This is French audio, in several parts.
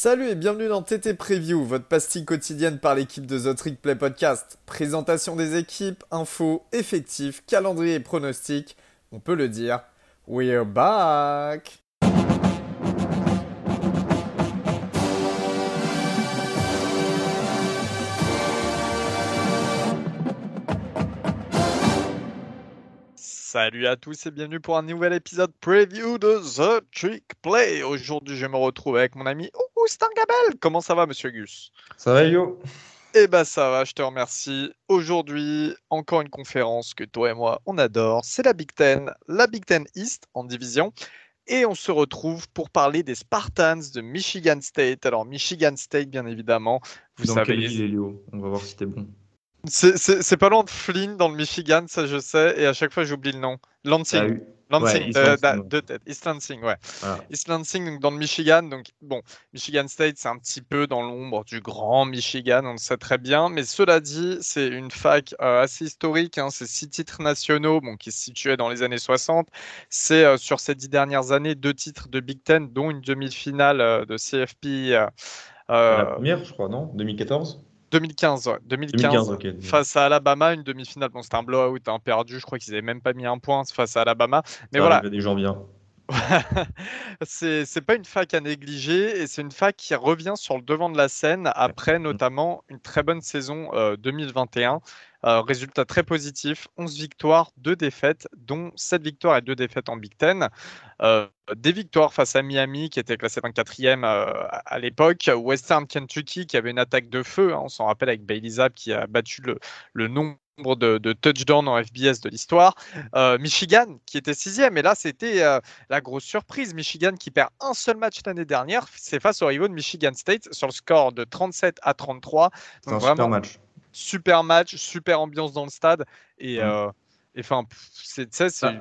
Salut et bienvenue dans TT Preview, votre pastille quotidienne par l'équipe de The Trick Play Podcast. Présentation des équipes, infos, effectifs, calendrier et pronostics. On peut le dire, we're back! Salut à tous et bienvenue pour un nouvel épisode preview de The Trick Play. Aujourd'hui, je me retrouve avec mon ami Augustin Gabel. Comment ça va, monsieur Gus? Ça va, Yo? Eh ben, ça va, je te remercie. Aujourd'hui, encore une conférence que toi et moi, on adore. C'est la Big Ten, la Big Ten East en division. Et on se retrouve pour parler des Spartans de Michigan State. Alors, Michigan State, bien évidemment, vous Dans savez. Quelle ville, Léo On va voir si t'es bon. C'est pas loin de Flynn dans le Michigan, ça je sais, et à chaque fois j'oublie le nom. Lansing. Ah Lansing, de, tête. East Lansing, ouais. East Lansing, donc dans le Michigan. Donc, bon, Michigan State, c'est un petit peu dans l'ombre du grand Michigan, on le sait très bien. Mais cela dit, c'est une fac euh, assez historique. Hein, c'est six titres nationaux bon, qui se situaient dans les années 60. C'est euh, sur ces dix dernières années deux titres de Big Ten, dont une demi-finale euh, de CFP. la première, je crois, non? 2014 2015, ouais. 2015, face à Alabama, une demi-finale. Bon, c'était un blowout un perdu. Je crois qu'ils n'avaient même pas mis un point face à Alabama. Mais voilà. des gens bien. c'est pas une fac à négliger et c'est une fac qui revient sur le devant de la scène après notamment une très bonne saison 2021. Euh, euh, résultat très positif, 11 victoires, 2 défaites, dont 7 victoires et 2 défaites en Big Ten. Euh, des victoires face à Miami, qui était classé 24e à l'époque. Western Kentucky, qui avait une attaque de feu, hein, on s'en rappelle avec Bailey Zapp, qui a battu le, le nom de, de touchdowns en FBS de l'histoire. Euh, Michigan qui était sixième, et là c'était euh, la grosse surprise. Michigan qui perd un seul match l'année dernière, c'est face au rivaux de Michigan State sur le score de 37 à 33. C'est un super match. Super match, super ambiance dans le stade. Et euh, enfin, c'est. Bah,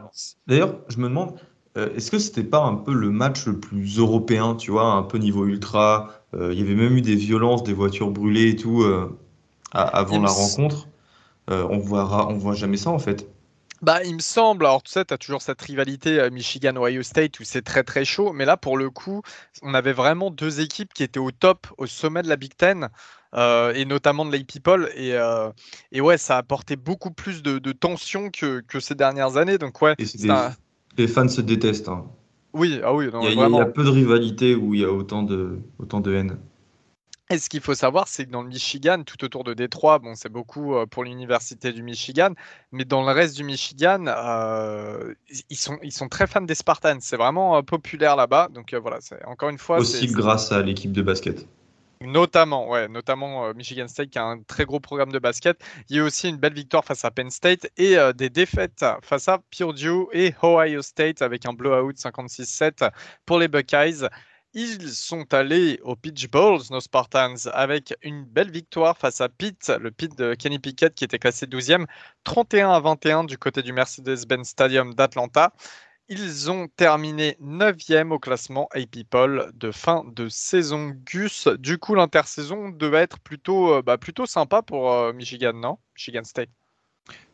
d'ailleurs, je me demande, est-ce que c'était pas un peu le match le plus européen, tu vois, un peu niveau ultra Il y avait même eu des violences, des voitures brûlées et tout avant la rencontre. Euh, on voit, on voit jamais ça en fait. Bah, il me semble, alors tu sais, tu as toujours cette rivalité euh, Michigan-Ohio State où c'est très très chaud, mais là pour le coup, on avait vraiment deux équipes qui étaient au top, au sommet de la Big Ten, euh, et notamment de l'AP People, et, et, ouais, ça a apporté beaucoup plus de, tension que, ces dernières années, donc ouais. Les fans se détestent. Hein. Oui, ah oui, il, y a, peu de rivalité où il y a autant de, autant de haine. Et ce qu'il faut savoir, c'est que dans le Michigan, tout autour de Détroit, bon, c'est beaucoup euh, pour l'université du Michigan, mais dans le reste du Michigan, euh, ils, sont, ils sont très fans des Spartans. C'est vraiment euh, populaire là-bas. Donc voilà, c'est encore une fois. Aussi grâce à l'équipe de basket. Notamment, ouais, notamment Michigan State qui a un très gros programme de basket. Il y a aussi une belle victoire face à Penn State et des défaites face à Purdue et Ohio State avec un blowout 56-7 pour les Buckeyes. Ils sont allés au Pitch Bowls, nos Spartans, avec une belle victoire face à Pitt, le Pitt de Kenny Pickett qui était classé 12e, 31 à 21 du côté du Mercedes-Benz Stadium d'Atlanta. Ils ont terminé 9e au classement AP Poll de fin de saison Gus. Du coup, l'intersaison devait être plutôt, euh, bah, plutôt sympa pour euh, Michigan, non? Michigan State.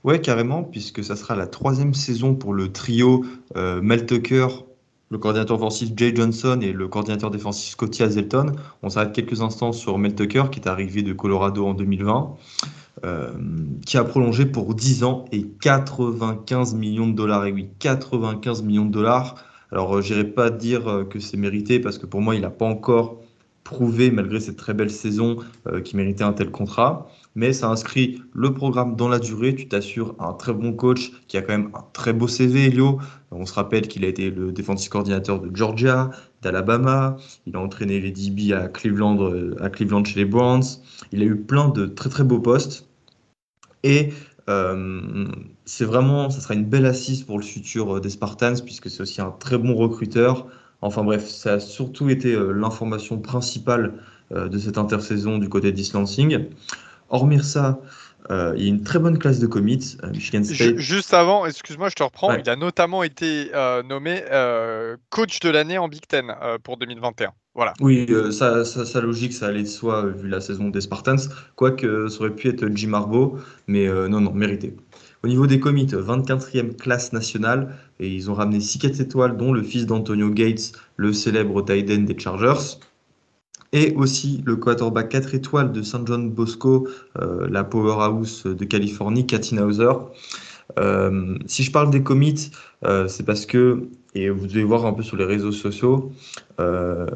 Ouais, carrément, puisque ça sera la troisième saison pour le trio euh, Mel Tucker, le coordinateur offensif Jay Johnson et le coordinateur défensif Scotty Hazelton. On s'arrête quelques instants sur Mel Tucker, qui est arrivé de Colorado en 2020, euh, qui a prolongé pour 10 ans et 95 millions de dollars. Et oui, 95 millions de dollars. Alors, je euh, j'irai pas dire euh, que c'est mérité parce que pour moi, il n'a pas encore prouvé, malgré cette très belle saison, qu'il méritait un tel contrat mais ça inscrit le programme dans la durée. Tu t'assures un très bon coach qui a quand même un très beau CV, Elio. On se rappelle qu'il a été le défensif coordinateur de Georgia, d'Alabama. Il a entraîné les DB à Cleveland, euh, à Cleveland chez les Browns. Il a eu plein de très très beaux postes. Et euh, c'est vraiment, ça sera une belle assise pour le futur euh, des Spartans, puisque c'est aussi un très bon recruteur. Enfin bref, ça a surtout été l'information principale de cette intersaison du côté d'Islancing. Hormis ça, euh, il y a une très bonne classe de commits, euh, Michigan State. Juste avant, excuse-moi, je te reprends. Il a notamment été euh, nommé coach de l'année en Big Ten pour 2021. Voilà. Oui, ça, ça, logique, ça allait de soi vu la saison des Spartans. Quoique ça aurait pu être Jim Harbaugh, mais non, non, mérité. Au niveau des commits, 24e classe nationale, et ils ont ramené 6 4 étoiles, dont le fils d'Antonio Gates, le célèbre tight end des Chargers. Et aussi le quarterback 4 étoiles de St. John Bosco, la powerhouse de Californie, Katina Hauser. si je parle des commits, c'est parce que et vous devez voir un peu sur les réseaux sociaux, euh,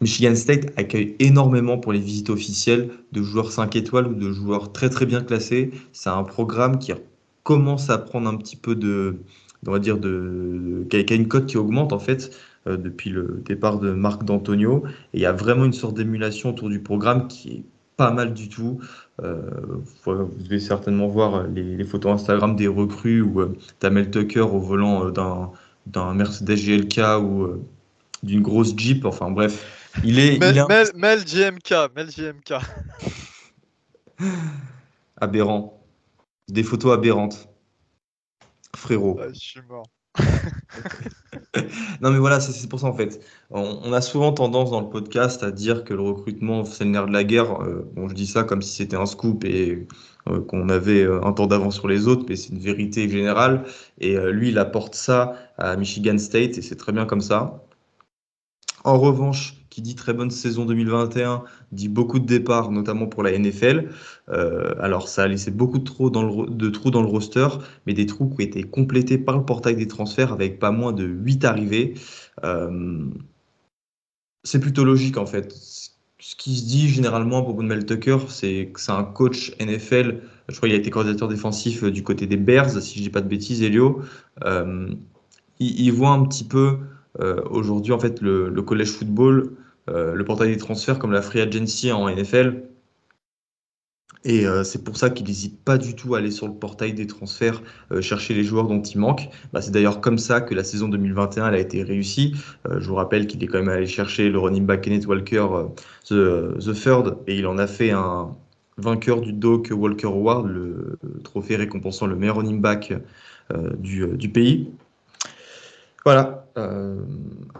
Michigan State accueille énormément pour les visites officielles de joueurs 5 étoiles ou de joueurs très très bien classés. C'est un programme qui commence à prendre un petit peu de, on va dire, de, qui a une cote qui augmente en fait euh, depuis le départ de Marc D'Antonio. Et il y a vraiment une sorte d'émulation autour du programme qui est pas mal du tout. Euh, vous devez certainement voir les, photos Instagram des recrues où tu as Mel Tucker au volant d'un d'un Mercedes GLK ou euh, d'une grosse Jeep. Enfin bref, il est. Mel, Mel, GMK, Mel GMK. Aberrant. Des photos aberrantes. Frérot. je suis mort. non mais voilà, c'est pour ça en fait. On, a souvent tendance dans le podcast à dire que le recrutement c'est le nerf de la guerre. Euh, bon, je dis ça comme si c'était un scoop et euh, qu'on avait euh, un temps d'avance sur les autres, mais c'est une vérité générale. Et lui, il apporte ça à Michigan State et c'est très bien comme ça. En revanche, qui dit très bonne saison 2021, dit beaucoup de départs, notamment pour la NFL. Euh, alors, ça a laissé beaucoup de, trous dans le, de trous dans le roster, mais des trous qui ont été complétés par le portail des transferts avec pas moins de 8 arrivées. Euh, c'est plutôt logique en fait. Ce qui se dit généralement pour Mel Tucker, c'est que c'est un coach NFL. Je crois qu'il a été coordinateur défensif du côté des Bears, si je dis pas de bêtises, Elio. Euh, il, voit un petit peu aujourd'hui en fait le, le collège football euh, le portail des transferts comme la free agency en NFL. Et euh, c'est pour ça qu'il n'hésite pas du tout à aller sur le portail des transferts, euh, chercher les joueurs dont il manque. Bah, c'est d'ailleurs comme ça que la saison 2021 elle a été réussie. je vous rappelle qu'il est quand même allé chercher le running back Kenneth Walker, the, the, Third, et il en a fait un vainqueur du Doc Walker Award, le trophée récompensant le meilleur running back du, du pays. Voilà. Euh,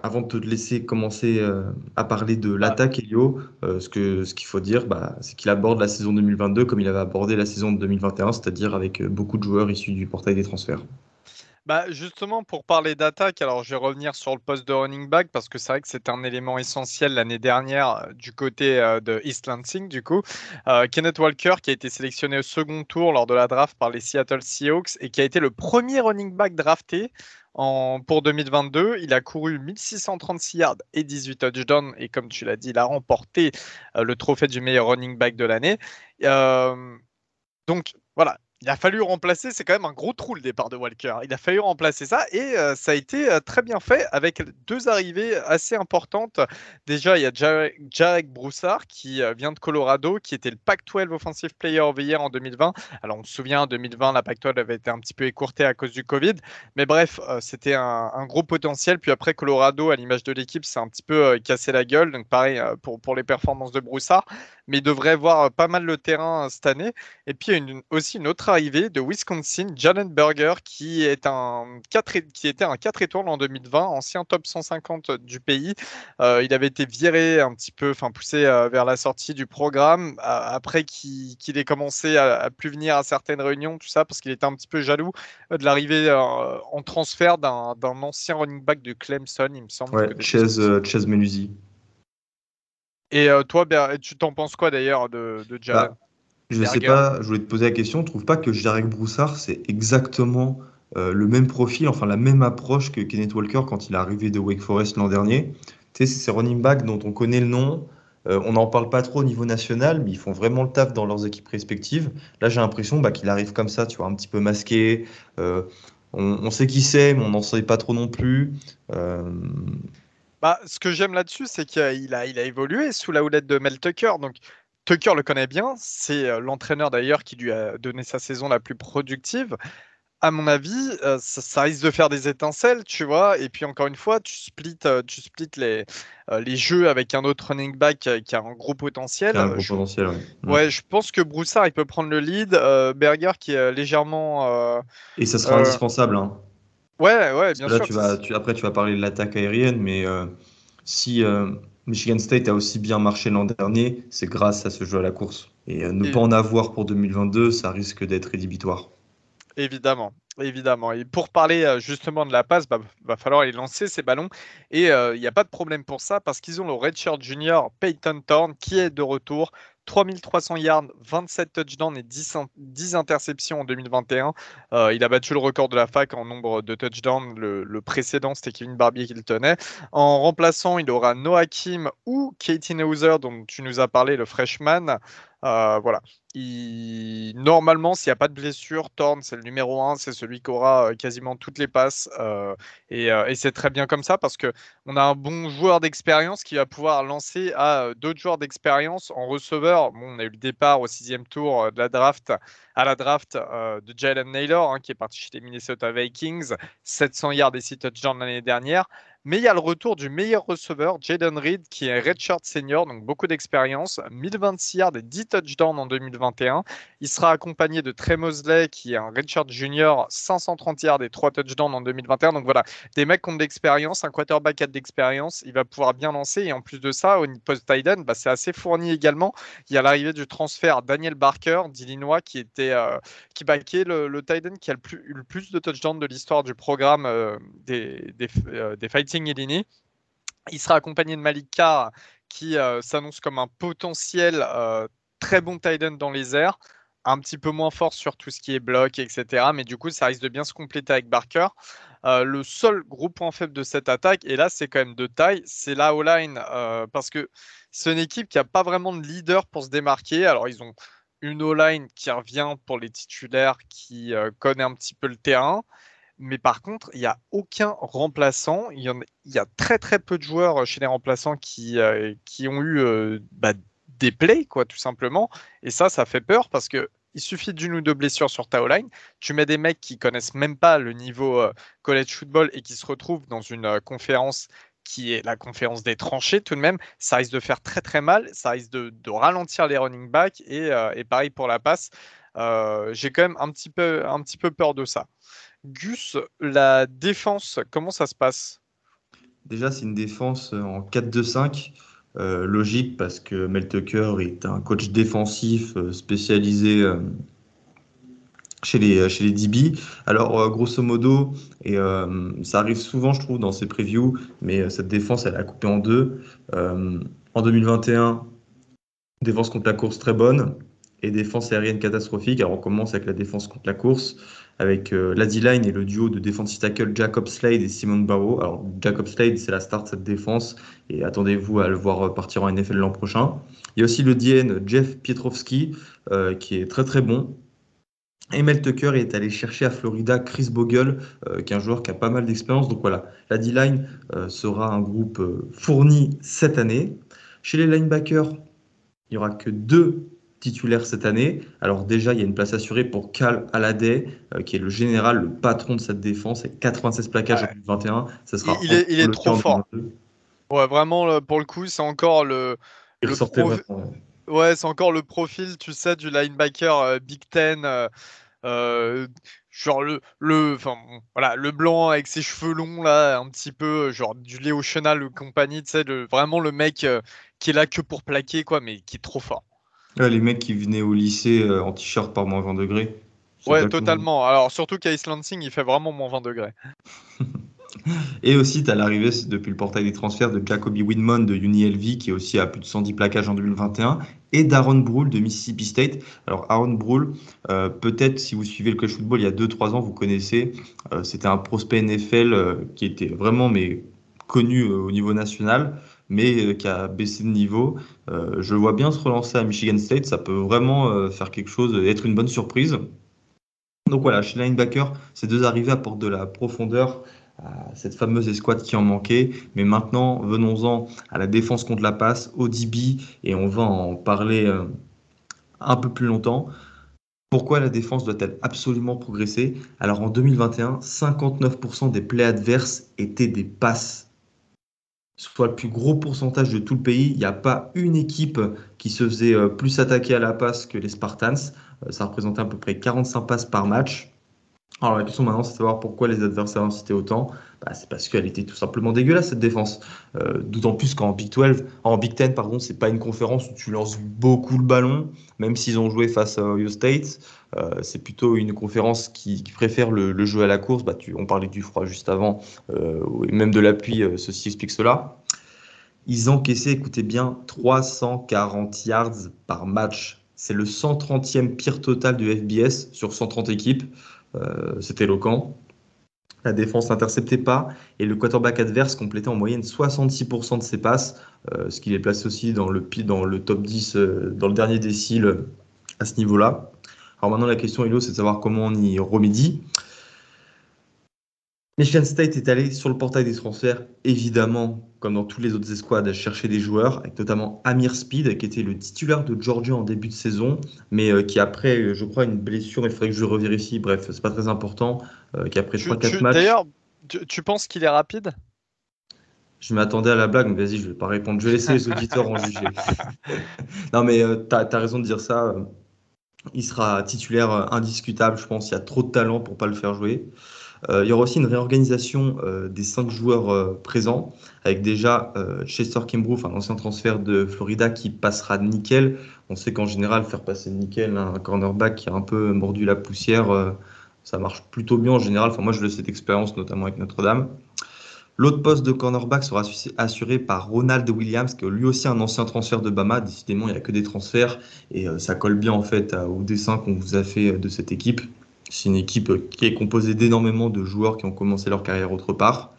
avant de te laisser commencer euh, à parler de l'attaque, Elio, euh, ce qu'il faut dire, bah, c'est qu'il aborde la saison 2022 comme il avait abordé la saison 2021, c'est-à-dire avec beaucoup de joueurs issus du portail des transferts. Bah justement, pour parler d'attaque, alors je vais revenir sur le poste de running back parce que c'est vrai que c'était un élément essentiel l'année dernière du côté de East Lansing, du coup. Kenneth Walker, qui a été sélectionné au second tour lors de la draft par les Seattle Seahawks et qui a été le premier running back drafté pour 2022, il a couru 1636 yards et 18 touchdowns. Et comme tu l'as dit, il a remporté euh, le trophée du meilleur running back de l'année. Euh, donc voilà, il a fallu remplacer, c'est quand même un gros trou le départ de Walker. Il a fallu remplacer ça et euh, ça a été euh, très bien fait avec deux arrivées assez importantes. Déjà, il y a Jarek, Broussard qui euh, vient de Colorado, qui était le Pac-12 Offensive Player of the Year en 2020. Alors, on se souvient, en 2020, la Pac-12 avait été un petit peu écourtée à cause du Covid. Mais bref, c'était un, gros potentiel. Puis après, Colorado, à l'image de l'équipe, c'est un petit peu cassé la gueule. Donc, pareil pour, pour les performances de Broussard. Mais il devrait voir pas mal le terrain cette année. Et puis, il y a une, aussi une autre arrivée de Wisconsin, Jalen Berger, qui, est un 4, qui était un 4 étoiles en 2020, ancien top 150 du pays. Euh, il avait été viré un petit peu, enfin poussé euh, vers la sortie du programme, après qu'il ait commencé à, plus venir à certaines réunions, tout ça, parce qu'il était un petit peu jaloux euh, de l'arrivée en transfert d'un ancien running back de Clemson, il me semble. Ouais, Chase, Chase Menusi. Et toi, tu t'en penses quoi d'ailleurs de, de Jalen bah, je ne sais pas, je voulais te poser la question. Je trouve pas que Jarek Broussard, c'est exactement euh, le même profil, enfin la même approche que Kenneth Walker quand il est arrivé de Wake Forest l'an dernier? Tu sais, c'est ces running backs dont on connaît le nom. Euh, on n'en parle pas trop au niveau national, mais ils font vraiment le taf dans leurs équipes respectives. Là, j'ai l'impression bah, qu'il arrive comme ça, tu vois, un petit peu masqué. Euh, on, sait qui c'est, mais on n'en sait pas trop non plus. Bah, ce que j'aime là-dessus, c'est qu'il a, il a, évolué sous la houlette de Mel Tucker. Donc, Tucker le connaît bien, c'est euh, l'entraîneur d'ailleurs qui lui a donné sa saison la plus productive. À mon avis, euh, ça, risque de faire des étincelles, tu vois. Et puis encore une fois, tu splits, euh, tu splits les, les jeux avec un autre running back qui a un gros potentiel. un gros potentiel, ouais. Ouais. je pense que Broussard, il peut prendre le lead. Berger qui est légèrement. Et ça sera indispensable. Hein. Ouais, ouais, bien là, sûr. Tu vas, tu, après, tu vas parler de l'attaque aérienne, mais si Michigan State a aussi bien marché l'an dernier, c'est grâce à ce jeu à la course. Et euh, ne pas en avoir pour 2022, ça risque d'être rédhibitoire. Évidemment. Évidemment. Et pour parler euh, justement de la passe, il bah, va falloir les lancer ces ballons. Et euh, il n'y a pas de problème pour ça parce qu'ils ont le redshirt junior Peyton Thorne qui est de retour. 3300 yards, 27 touchdowns et 10, interceptions en 2021. Euh, il a battu le record de la fac en nombre de touchdowns. Le, précédent, c'était Kevin Barbier qui le tenait. En remplaçant, il aura Noah Kim ou Katie Hauser, dont tu nous as parlé, le freshman. Euh, voilà. Normalement, s'il n'y a pas de blessure, Thorne, c'est le numéro 1, c'est celui qui aura euh, quasiment toutes les passes. Euh, et, c'est très bien comme ça parce qu'on a un bon joueur d'expérience qui va pouvoir lancer à d'autres joueurs d'expérience en receveur. Bon, on a eu le départ au sixième tour de la draft, à la draft de Jalen Naylor, hein, qui est parti chez les Minnesota Vikings, 700 yards et 6 touchdowns l'année dernière. Mais il y a le retour du meilleur receveur, Jaden Reed, qui est redshirt senior, donc beaucoup d'expérience, 1026 yards et 10 touchdowns en 2021. Il sera accompagné de Trey Mosley, qui est un redshirt junior, 530 yards et 3 touchdowns en 2021. Donc voilà, des mecs qui ont de l'expérience, un quarterback a de l'expérience, il va pouvoir bien lancer. Et en plus de ça, au post tight bah, c'est assez fourni également. Il y a l'arrivée du transfert Daniel Barker d'Illinois, qui était euh, qui backait le, le tight qui a le plus, le plus de touchdowns de l'histoire du programme euh, des, des, euh, des Fighting il sera accompagné de Malik Carr qui euh, s'annonce comme un potentiel euh, très bon tight dans les airs, un petit peu moins fort sur tout ce qui est bloc, etc. Mais du coup, ça risque de bien se compléter avec Barker. Euh, le seul gros point faible de cette attaque, et là c'est quand même de taille, c'est la O-line, parce que c'est une équipe qui n'a pas vraiment de leader pour se démarquer. Alors ils ont une O-line qui revient pour les titulaires, qui connaît un petit peu le terrain. Mais par contre, il n'y a aucun remplaçant. Il y, a, très très peu de joueurs chez les remplaçants qui, euh, qui ont eu euh, bah, des plays, quoi, tout simplement. Et ça, ça fait peur parce que il suffit d'une ou deux blessures sur ta line. Tu mets des mecs qui connaissent même pas le niveau euh, college football et qui se retrouvent dans une conférence qui est la conférence des tranchées tout de même, ça risque de faire très très mal, ça risque de, ralentir les running backs et, et pareil pour la passe. J'ai quand même un petit, peu, un petit peu peur de ça. Gus, la défense, comment ça se passe? Déjà, c'est une défense en 4-2-5. Euh, logique parce que Mel Tucker est un coach défensif euh, spécialisé euh, chez, les, chez DB. Alors, grosso modo, et ça arrive souvent, je trouve, dans ces previews, mais cette défense, elle a coupé en deux. en 2021, défense contre la course très bonne et défense aérienne catastrophique. Alors, on commence avec la défense contre la course avec euh, la D-line et le duo de defensive tackle Jacob Slade et Simon Barrow. Alors, Jacob Slade, c'est la start de cette défense et attendez-vous à le voir partir en NFL l'an prochain. Il y a aussi le DN Jeff Pietrowski euh, qui est très très bon. Et Mel Tucker est allé chercher à Florida Chris Bogle, euh, qui est un joueur qui a pas mal d'expérience. Donc voilà, la D-line sera un groupe fourni cette année. Chez les linebackers, il n'y aura que deux titulaire cette année. Alors déjà, il y a une place assurée pour Cal Alade, euh, qui est le général, le patron de cette défense, et 96 plaquages en 2021. Ça sera il, est, il est trop fort. Ouais, vraiment, pour le coup, c'est encore le. ouais, c'est encore le profil, tu sais, du linebacker euh, Big Ten. Euh, genre le le enfin voilà le blanc avec ses cheveux longs là un petit peu genre du Léo Chenal ou compagnie tu sais vraiment le mec qui est là que pour plaquer quoi mais qui est trop fort les mecs qui venaient au lycée euh, en t-shirt par moins 20 degrés. Ouais, totalement. Alors, surtout qu'à East Lansing, il fait vraiment moins 20 degrés. Et aussi, tu as l'arrivée depuis le portail des transferts de Jacoby Winmon de UniLV, qui est aussi à plus de 110 plaquages en 2021, et d'Aaron Brule de Mississippi State. Alors, Aaron Brule, euh, peut-être si vous suivez le college football il y a 2-3 ans, vous connaissez, euh, c'était un prospect NFL qui était vraiment mais, connu au niveau national mais euh, qui a baissé de niveau. Euh, je vois bien se relancer à Michigan State, ça peut vraiment euh, faire quelque chose, être une bonne surprise. Donc voilà, chez linebacker, ces deux arrivées apportent de la profondeur à cette fameuse escouade qui en manquait. Mais maintenant, venons-en à la défense contre la passe, au DB, et on va en parler un peu plus longtemps. Pourquoi la défense doit-elle absolument progresser? Alors en 2021, 59% des plays adverses étaient des passes soit le plus gros pourcentage de tout le pays. Il n'y a pas une équipe qui se faisait euh, plus attaquer à la passe que les Spartans. Euh, ça représentait à peu près 45 passes par match. Alors la question maintenant, c'est de savoir pourquoi les adversaires incitaient autant. Bah, c'est parce qu'elle était tout simplement dégueulasse cette défense. Euh, d'autant plus qu'en Big 12, en Big 10, pardon, c'est pas une conférence où tu lances beaucoup le ballon, même s'ils ont joué face à Ohio State. Euh, c'est plutôt une conférence qui, préfère le, jeu à la course. Bah, on parlait du froid juste avant, euh, et même de l'appui, ceci explique cela. Ils encaissaient, écoutez bien, 340 yards par match. C'est le 130e pire total du FBS sur 130 équipes. Euh, c'est éloquent. La défense n'interceptait pas et le quarterback adverse complétait en moyenne 66% de ses passes, euh, ce qui les place aussi dans le, top 10, euh, dans le dernier décile à ce niveau-là. Alors maintenant, la question, Hello, c'est de savoir comment on y remédie. Michigan State est allé sur le portail des transferts, évidemment, comme dans tous les autres escouades, à chercher des joueurs, avec notamment Amir Speed, qui était le titulaire de Georgia en début de saison, mais euh, qui après, je crois, une blessure, il faudrait que je revérifie, bref, c'est pas très important, euh, qui après 3-4 matchs. D'ailleurs, tu, penses qu'il est rapide? Je m'attendais à la blague, mais vas-y, je vais pas répondre. Je vais laisser les auditeurs en juger. non, mais euh, tu as, raison de dire ça. Il sera titulaire indiscutable, je pense. Il y a trop de talent pour pas le faire jouer. Euh, il y aura aussi une réorganisation euh, des cinq joueurs euh, présents, avec déjà Chester Kimbrough, un ancien transfert de Florida, qui passera nickel. On sait qu'en général, faire passer nickel un cornerback qui a un peu mordu la poussière, ça marche plutôt bien en général. Enfin, moi, je le sais d'expérience, notamment avec Notre-Dame. L'autre poste de cornerback sera assuré par Ronald Williams, qui est lui aussi un ancien transfert de Bama. Décidément, il n'y a que des transferts et ça colle bien en fait au dessin qu'on vous a fait de cette équipe. C'est une équipe qui est composée d'énormément de joueurs qui ont commencé leur carrière autre part.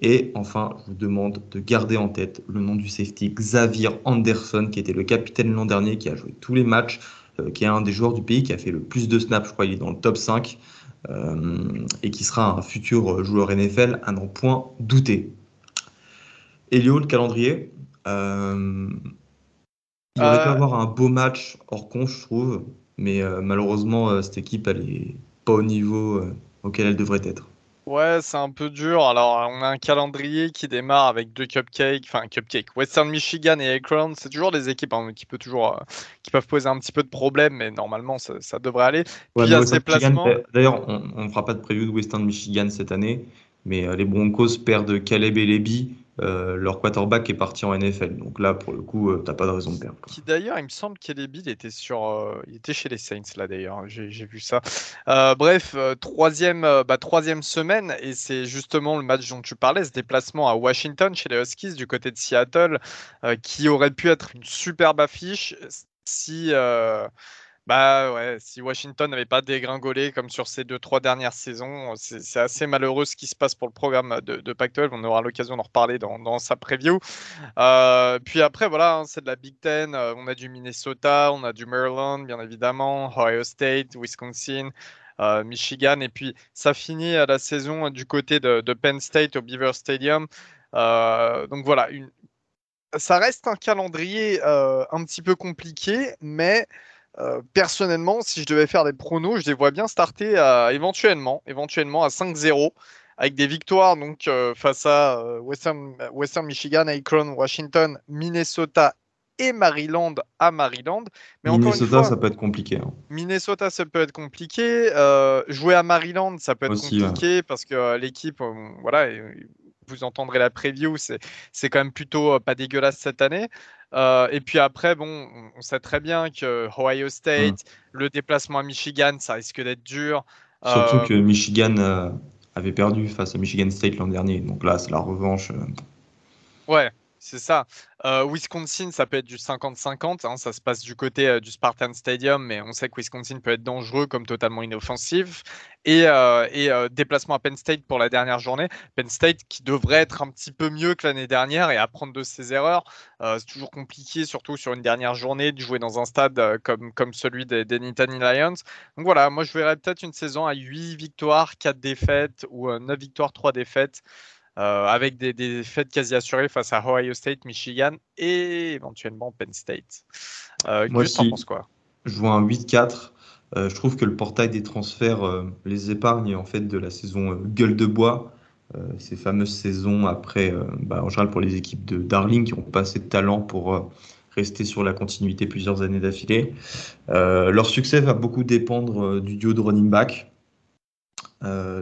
Et enfin, je vous demande de garder en tête le nom du safety Xavier Anderson, qui était le capitaine l'an dernier, qui a joué tous les matchs, euh, qui est un des joueurs du pays qui a fait le plus de snaps, je crois, il est dans le top 5, euh, et qui sera un futur joueur NFL à n'en point douter. Elio, le calendrier. Euh, il aurait pu avoir un beau match hors con, je trouve. Mais euh, malheureusement, euh, cette équipe, elle n'est pas au niveau euh, auquel elle devrait être. Ouais, c'est un peu dur. Alors, on a un calendrier qui démarre avec deux cupcakes, enfin cupcakes, Western Michigan et Akron. C'est toujours des équipes hein, qui, peut toujours, qui peuvent poser un petit peu de problème, mais normalement, ça, devrait aller. D'ailleurs, on ne fera pas de preview de Western Michigan cette année, mais les Broncos perdent Caleb et Leby euh, leur quarterback est parti en NFL. Donc là, pour le coup, euh, t'as pas de raison de perdre. D'ailleurs, il me semble qu'Eleby il était sur, euh, était chez les Saints là d'ailleurs. J'ai vu ça. bref, troisième, bah, troisième semaine et c'est justement le match dont tu parlais, ce déplacement à Washington chez les Huskies du côté de Seattle, qui aurait pu être une superbe affiche si bah ouais, si Washington n'avait pas dégringolé comme sur ces deux, trois dernières saisons, c'est assez malheureux ce qui se passe pour le programme de, de Pac-12. On aura l'occasion d'en reparler dans, sa preview. Euh, puis après, voilà, hein, c'est de la Big Ten. Euh, on a du Minnesota, on a du Maryland, bien évidemment, Ohio State, Wisconsin. Euh, Michigan, et puis ça finit à la saison du côté de, Penn State au Beaver Stadium. donc voilà, ça reste un calendrier un petit peu compliqué, mais euh, personnellement, si je devais faire des pronos, je les vois bien starter à, éventuellement, éventuellement à 5-0 avec des victoires donc euh, face à euh, Western, Western, Michigan, Akron, Washington, Minnesota et Maryland à Maryland. Mais Minnesota, ça peut être compliqué. Hein. Minnesota, ça peut être compliqué. jouer à Maryland, ça peut être compliqué parce que l'équipe, voilà, vous entendrez la preview, c'est quand même plutôt pas dégueulasse cette année. Euh, et puis après, bon, on sait très bien que Ohio State, mm. le déplacement à Michigan, ça risque d'être dur. Surtout euh, que Michigan euh, avait perdu face à Michigan State l'an dernier. Donc là, c'est la revanche. Ouais, c'est ça. Euh, Wisconsin, ça peut être du 50-50. Hein, ça se passe du côté euh, du Spartan Stadium, mais on sait que Wisconsin peut être dangereux comme totalement inoffensif. Et, euh, déplacement à Penn State pour la dernière journée. Penn State qui devrait être un petit peu mieux que l'année dernière et apprendre de ses erreurs. c'est toujours compliqué, surtout sur une dernière journée, de jouer dans un stade comme, comme celui des, des Lions. Donc voilà, moi je verrais peut-être une saison à 8 victoires, 4 défaites ou 9 victoires, 3 défaites. Euh, avec des, des défaites quasi assurées face à Ohio State, Michigan et éventuellement Penn State. Euh, Moi, si quoi? je vois un 8-4. Euh, je trouve que le portail des transferts les épargne en fait de la saison gueule de bois, ces fameuses saisons après, bah, en général pour les équipes de Darling qui n'ont pas assez de talent pour rester sur la continuité plusieurs années d'affilée. leur succès va beaucoup dépendre du duo de running back.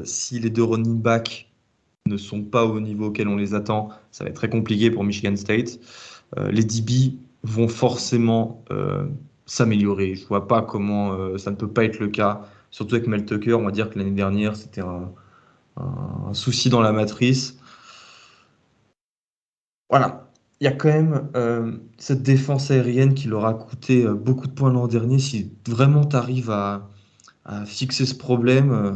si les deux running backs ne sont pas au niveau auquel on les attend, ça va être très compliqué pour Michigan State. les DB vont forcément s'améliorer. Je vois pas comment ça ne peut pas être le cas. Surtout avec Mel Tucker, on va dire que l'année dernière, c'était un, souci dans la matrice. Voilà. Il y a quand même euh, cette défense aérienne qui leur a coûté euh, beaucoup de points l'an dernier. Si vraiment tu arrives à, fixer ce problème, euh,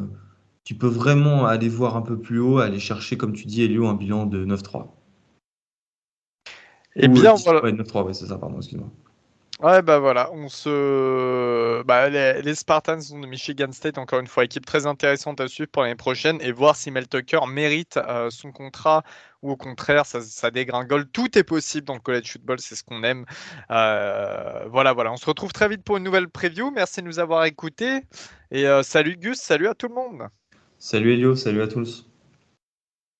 tu peux vraiment aller voir un peu plus haut, aller chercher, comme tu dis, Elio, un bilan de 9-3. Et bien, voilà. 9-3, ouais, c'est ça, pardon, excuse-moi. Ouais, bah voilà, on se. Bah, les, Spartans de Michigan State, encore une fois, équipe très intéressante à suivre pour l'année prochaine et voir si Mel Tucker mérite euh, son contrat ou au contraire, ça, dégringole. Tout est possible dans le college football, c'est ce qu'on aime. Euh, voilà, voilà, on se retrouve très vite pour une nouvelle preview. Merci de nous avoir écoutés et euh, salut Gus, salut à tout le monde. Salut Elio, salut à tous.